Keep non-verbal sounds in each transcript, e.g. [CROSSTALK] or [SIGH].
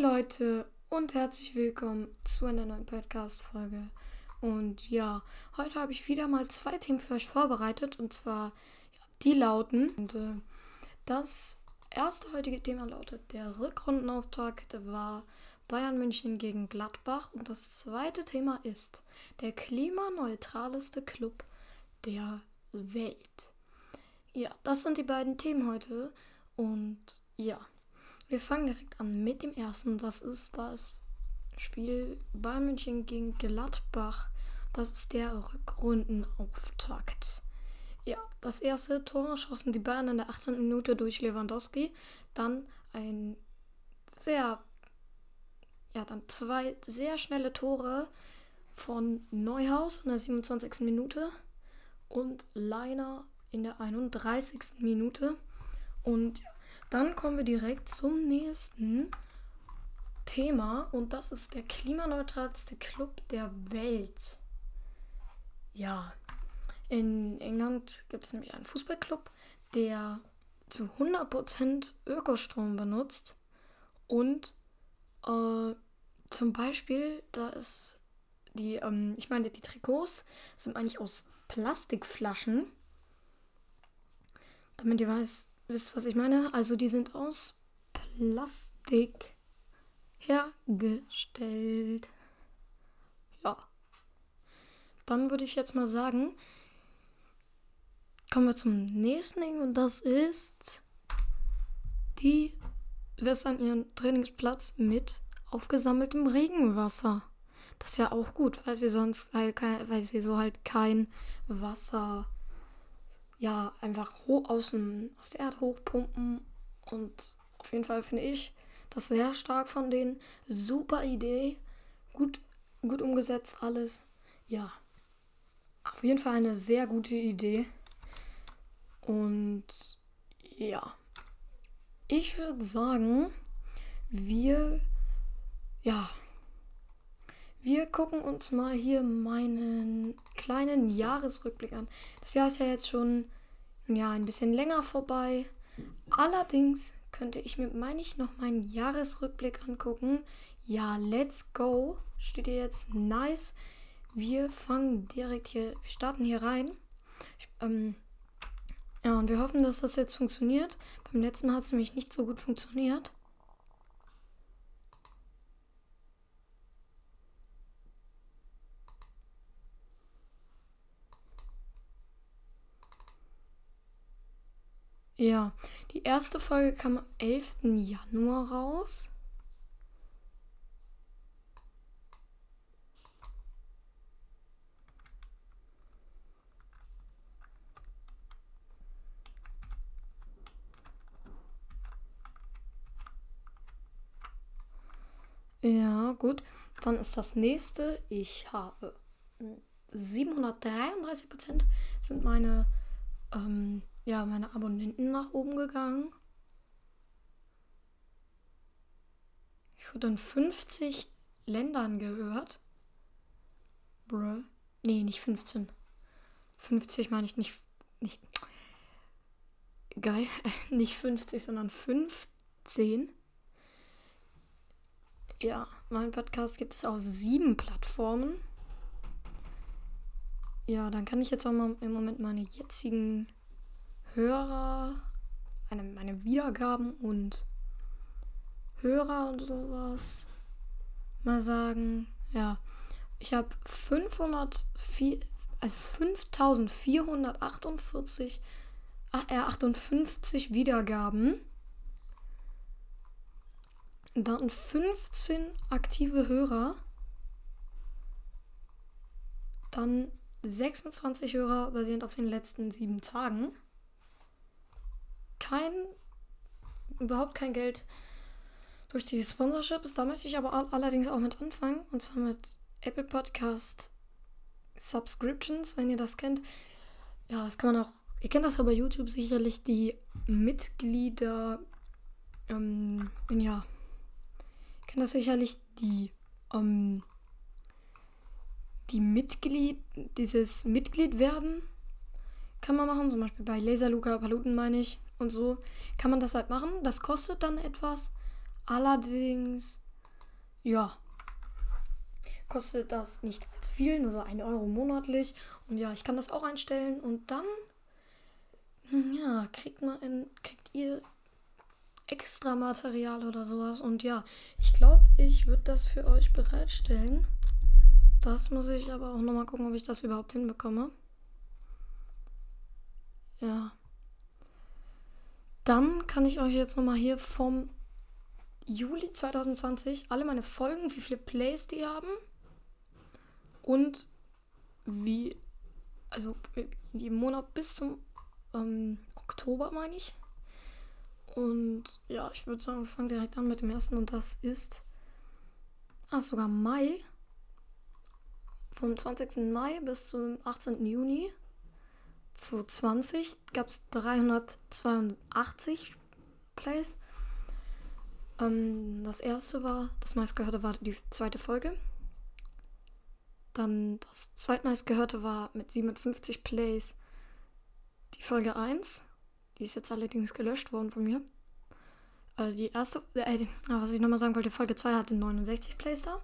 Leute und herzlich willkommen zu einer neuen Podcast-Folge. Und ja, heute habe ich wieder mal zwei Themen für euch vorbereitet und zwar ja, die lauten. Und, äh, das erste heutige Thema lautet: Der Rückrundenauftakt war Bayern München gegen Gladbach und das zweite Thema ist der klimaneutraleste Club der Welt. Ja, das sind die beiden Themen heute und ja. Wir fangen direkt an mit dem ersten. Das ist das Spiel Bayern München gegen Gladbach. Das ist der Rückrundenauftakt. Ja, das erste Tor schossen die Bayern in der 18. Minute durch Lewandowski. Dann ein sehr, ja, dann zwei sehr schnelle Tore von Neuhaus in der 27. Minute und Leiner in der 31. Minute. Und ja, dann kommen wir direkt zum nächsten Thema und das ist der klimaneutralste Club der Welt. Ja, in England gibt es nämlich einen Fußballclub, der zu 100% Ökostrom benutzt und äh, zum Beispiel, da ist die, ähm, ich meine, die Trikots sind eigentlich aus Plastikflaschen. Damit ihr weißt, Wisst was ich meine? Also die sind aus Plastik hergestellt. Ja. Dann würde ich jetzt mal sagen, kommen wir zum nächsten Ding und das ist, die wässern ihren Trainingsplatz mit aufgesammeltem Regenwasser. Das ist ja auch gut, weil sie sonst halt kein, weil sie so halt kein Wasser ja, einfach hoch aus, dem, aus der Erde hochpumpen. Und auf jeden Fall finde ich das sehr stark von denen. Super Idee. Gut, gut umgesetzt alles. Ja. Auf jeden Fall eine sehr gute Idee. Und ja. Ich würde sagen, wir ja, wir gucken uns mal hier meinen kleinen Jahresrückblick an. Das Jahr ist ja jetzt schon ja, ein bisschen länger vorbei. Allerdings könnte ich mir, meine ich, noch meinen Jahresrückblick angucken. Ja, let's go. Steht hier jetzt nice. Wir fangen direkt hier, wir starten hier rein. Ich, ähm, ja, und wir hoffen, dass das jetzt funktioniert. Beim letzten Mal hat es nämlich nicht so gut funktioniert. Ja, die erste Folge kam am 11. Januar raus. Ja, gut. Dann ist das nächste. Ich habe 733 Prozent sind meine ähm, ja, meine Abonnenten nach oben gegangen. Ich wurde in 50 Ländern gehört. Bruh. Nee, nicht 15. 50 meine ich nicht. nicht geil. [LAUGHS] nicht 50, sondern 15. Ja, mein Podcast gibt es auf sieben Plattformen. Ja, dann kann ich jetzt auch mal im Moment meine jetzigen Hörer, meine, meine Wiedergaben und Hörer und sowas mal sagen. Ja, ich habe 504, also 5448, äh, 58 Wiedergaben. Dann 15 aktive Hörer. Dann 26 Hörer basierend auf den letzten sieben Tagen kein, überhaupt kein Geld durch die Sponsorships. Da möchte ich aber allerdings auch mit anfangen. Und zwar mit Apple Podcast Subscriptions, wenn ihr das kennt. Ja, das kann man auch. Ihr kennt das ja bei YouTube sicherlich, die Mitglieder. Ähm, ja. Ihr kennt das sicherlich, die. Ähm, die Mitglied, dieses Mitglied werden, kann man machen. Zum Beispiel bei Laser Luca Paluten meine ich und so kann man das halt machen. Das kostet dann etwas. Allerdings ja, kostet das nicht als viel, nur so 1 Euro monatlich. Und ja, ich kann das auch einstellen und dann, hm, ja, kriegt man in, kriegt ihr extra Material oder sowas. Und ja, ich glaube, ich würde das für euch bereitstellen. Das muss ich aber auch nochmal gucken, ob ich das überhaupt hinbekomme. Ja. Dann kann ich euch jetzt nochmal hier vom Juli 2020 alle meine Folgen, wie viele Plays die haben und wie, also im Monat bis zum ähm, Oktober, meine ich. Und ja, ich würde sagen, wir fangen direkt an mit dem ersten und das ist, ah, sogar Mai. Vom 20. Mai bis zum 18. Juni zu 20 gab es 382 Plays. Ähm, das erste war, das meistgehörte war die zweite Folge. Dann das zweitmeistgehörte war mit 57 Plays die Folge 1. Die ist jetzt allerdings gelöscht worden von mir. Äh, die erste, äh, was ich nochmal sagen wollte, Folge 2 hatte 69 Plays da.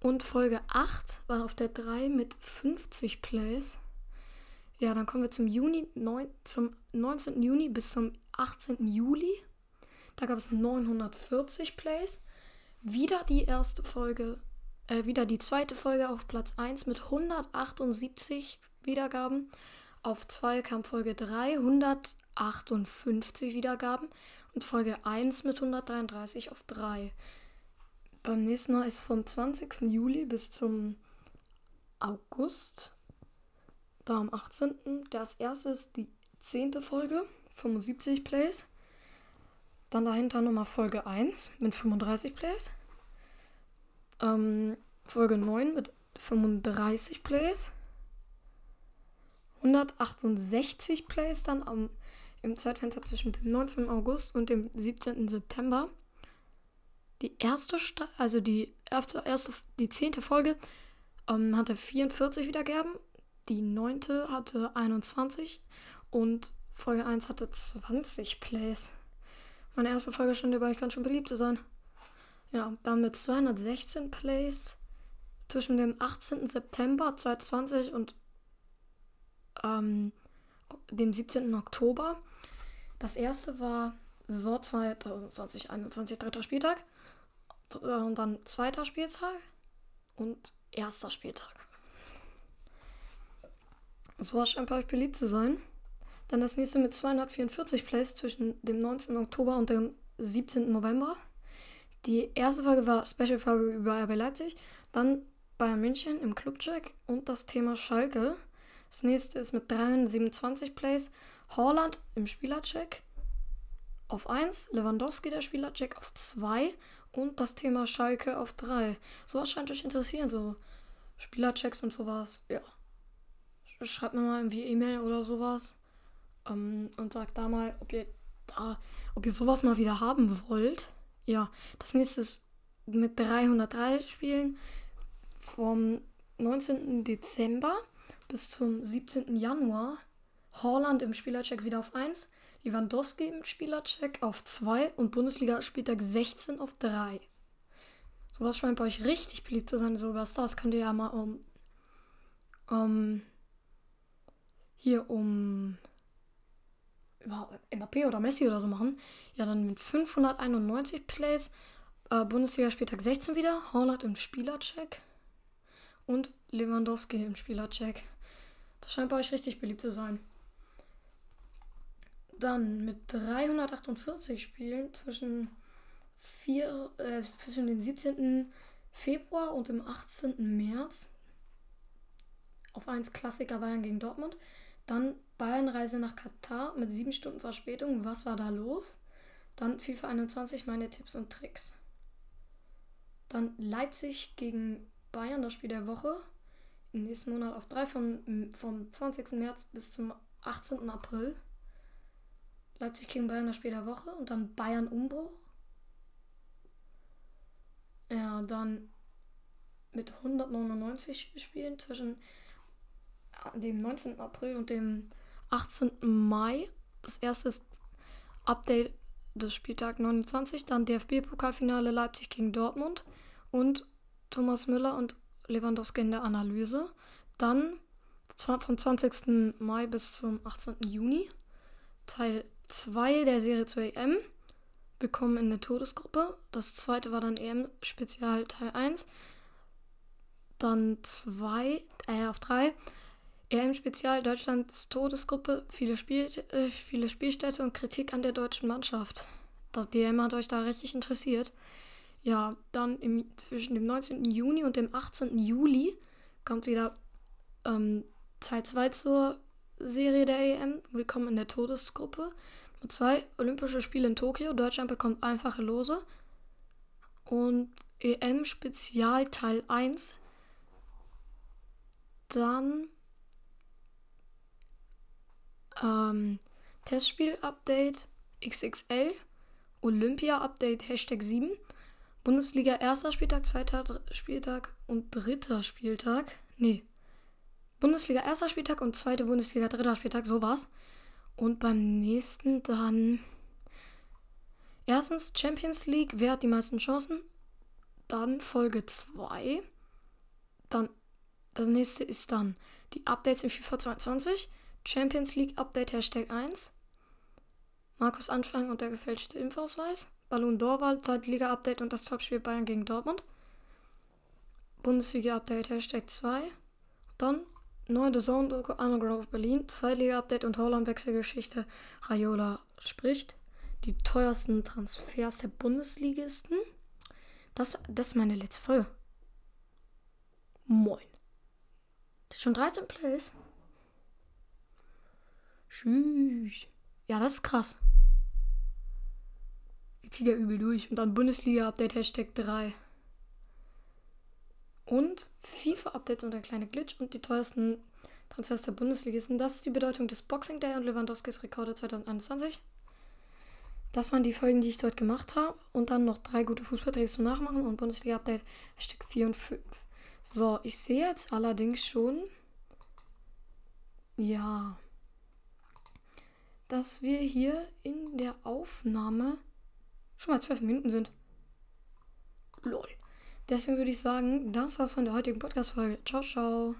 Und Folge 8 war auf der 3 mit 50 Plays. Ja, dann kommen wir zum Juni, neun, zum 19. Juni bis zum 18. Juli. Da gab es 940 Plays. Wieder die erste Folge, äh, wieder die zweite Folge auf Platz 1 mit 178 Wiedergaben. Auf 2 kam Folge 3, 158 Wiedergaben. Und Folge 1 mit 133 auf 3. Beim nächsten Mal ist vom 20. Juli bis zum August. Da am 18. Das erste ist die 10. Folge, 75 Plays. Dann dahinter nochmal Folge 1 mit 35 Plays. Ähm, Folge 9 mit 35 Plays. 168 Plays dann am, im Zeitfenster zwischen dem 19. August und dem 17. September. Die erste, also die erste, erste die zehnte Folge ähm, hatte 44 Wiedergaben, die neunte hatte 21 und Folge 1 hatte 20 Plays. Meine erste Folge stand dabei, ich kann schon beliebt sein. Ja, dann mit 216 Plays zwischen dem 18. September 2020 und ähm, dem 17. Oktober. Das erste war Saison 2020-21, dritter Spieltag. Und dann zweiter Spieltag und erster Spieltag. So scheint bei euch beliebt zu sein. Dann das nächste mit 244 Plays zwischen dem 19. Oktober und dem 17. November. Die erste Folge war Special Folge über RB Leipzig, dann Bayern München im Clubcheck und das Thema Schalke. Das nächste ist mit 327 Plays Holland im Spielercheck auf 1, Lewandowski der Spielercheck auf 2 und das Thema Schalke auf 3. Sowas scheint euch interessieren, so Spielerchecks und sowas. Ja. Schreibt mir mal irgendwie E-Mail oder sowas ähm, und sagt da mal, ob ihr da, ob ihr sowas mal wieder haben wollt. Ja, das nächste ist mit 303 Spielen vom 19. Dezember bis zum 17. Januar. Holland im Spielercheck wieder auf 1, Lewandowski im Spielercheck auf 2 und Bundesliga-Spieltag 16 auf 3. Sowas scheint bei euch richtig beliebt zu sein. So über Stars könnt ihr ja mal um, um hier um Mbappé oder Messi oder so machen, ja, dann mit 591 Plays, äh, Bundesliga-Spieltag 16 wieder, Holland im Spielercheck und Lewandowski im Spielercheck. Das scheint bei euch richtig beliebt zu sein. Dann mit 348 Spielen zwischen, vier, äh, zwischen den 17. Februar und dem 18. März auf 1 Klassiker Bayern gegen Dortmund. Dann Bayern-Reise nach Katar mit sieben Stunden Verspätung. Was war da los? Dann FIFA 21, meine Tipps und Tricks. Dann Leipzig gegen Bayern, das Spiel der Woche. Im nächsten Monat auf 3 vom, vom 20. März bis zum 18. April. Leipzig gegen Bayern, das Spiel der Woche. Und dann Bayern Umbruch. Ja, dann mit 199 Spielen zwischen dem 19. April und dem 18. Mai. Das erste Update des Spieltag 29, dann DFB-Pokalfinale Leipzig gegen Dortmund und Thomas Müller und Lewandowski in der Analyse. Dann vom 20. Mai bis zum 18. Juni Teil 2 der Serie zur EM bekommen in der Todesgruppe. Das zweite war dann EM-Spezial Teil 1. Dann 2, äh, auf 3. EM-Spezial Deutschlands Todesgruppe, viele, Spiel, äh, viele Spielstätte und Kritik an der deutschen Mannschaft. Das DM hat euch da richtig interessiert. Ja, dann im, zwischen dem 19. Juni und dem 18. Juli kommt wieder ähm, Teil 2 zur Serie der EM. Willkommen in der Todesgruppe. Mit zwei Olympische Spiele in Tokio. Deutschland bekommt einfache Lose. Und EM Spezial Teil 1. Dann ähm, Testspiel-Update XXL. Olympia-Update Hashtag 7. Bundesliga erster Spieltag, zweiter Spieltag und dritter Spieltag. Nee. Bundesliga erster Spieltag und zweite Bundesliga dritter Spieltag, so war's. Und beim nächsten dann. Erstens Champions League, wer hat die meisten Chancen? Dann Folge 2. Dann das nächste ist dann die Updates in FIFA 22. Champions League Update Hashtag 1. Markus Anfang und der gefälschte Impfausweis. Ballon d'Or Zweitliga Update und das Topspiel Bayern gegen Dortmund. Bundesliga Update Hashtag 2. Dann Neue Zone Doku Underground Berlin, Zweitliga-Update und Holland-Wechselgeschichte. Raiola spricht. Die teuersten Transfers der Bundesligisten. Das, das ist meine letzte Folge. Moin. Das ist schon 13 Plays. Tschüss. Ja, das ist krass. Ich ziehe ja übel durch. Und dann Bundesliga-Update Hashtag 3. Und FIFA-Updates und ein kleiner Glitch und die teuersten Transfers der Bundesligisten. Das ist die Bedeutung des Boxing Day und Lewandowskis Rekorde 2021. Das waren die Folgen, die ich dort gemacht habe. Und dann noch drei gute Fußballtricks zum Nachmachen und Bundesliga-Update Stück 4 und 5. So, ich sehe jetzt allerdings schon, ja, dass wir hier in der Aufnahme schon mal 12 Minuten sind. Lol. Deswegen würde ich sagen, das war's von der heutigen Podcast-Folge. Ciao, ciao.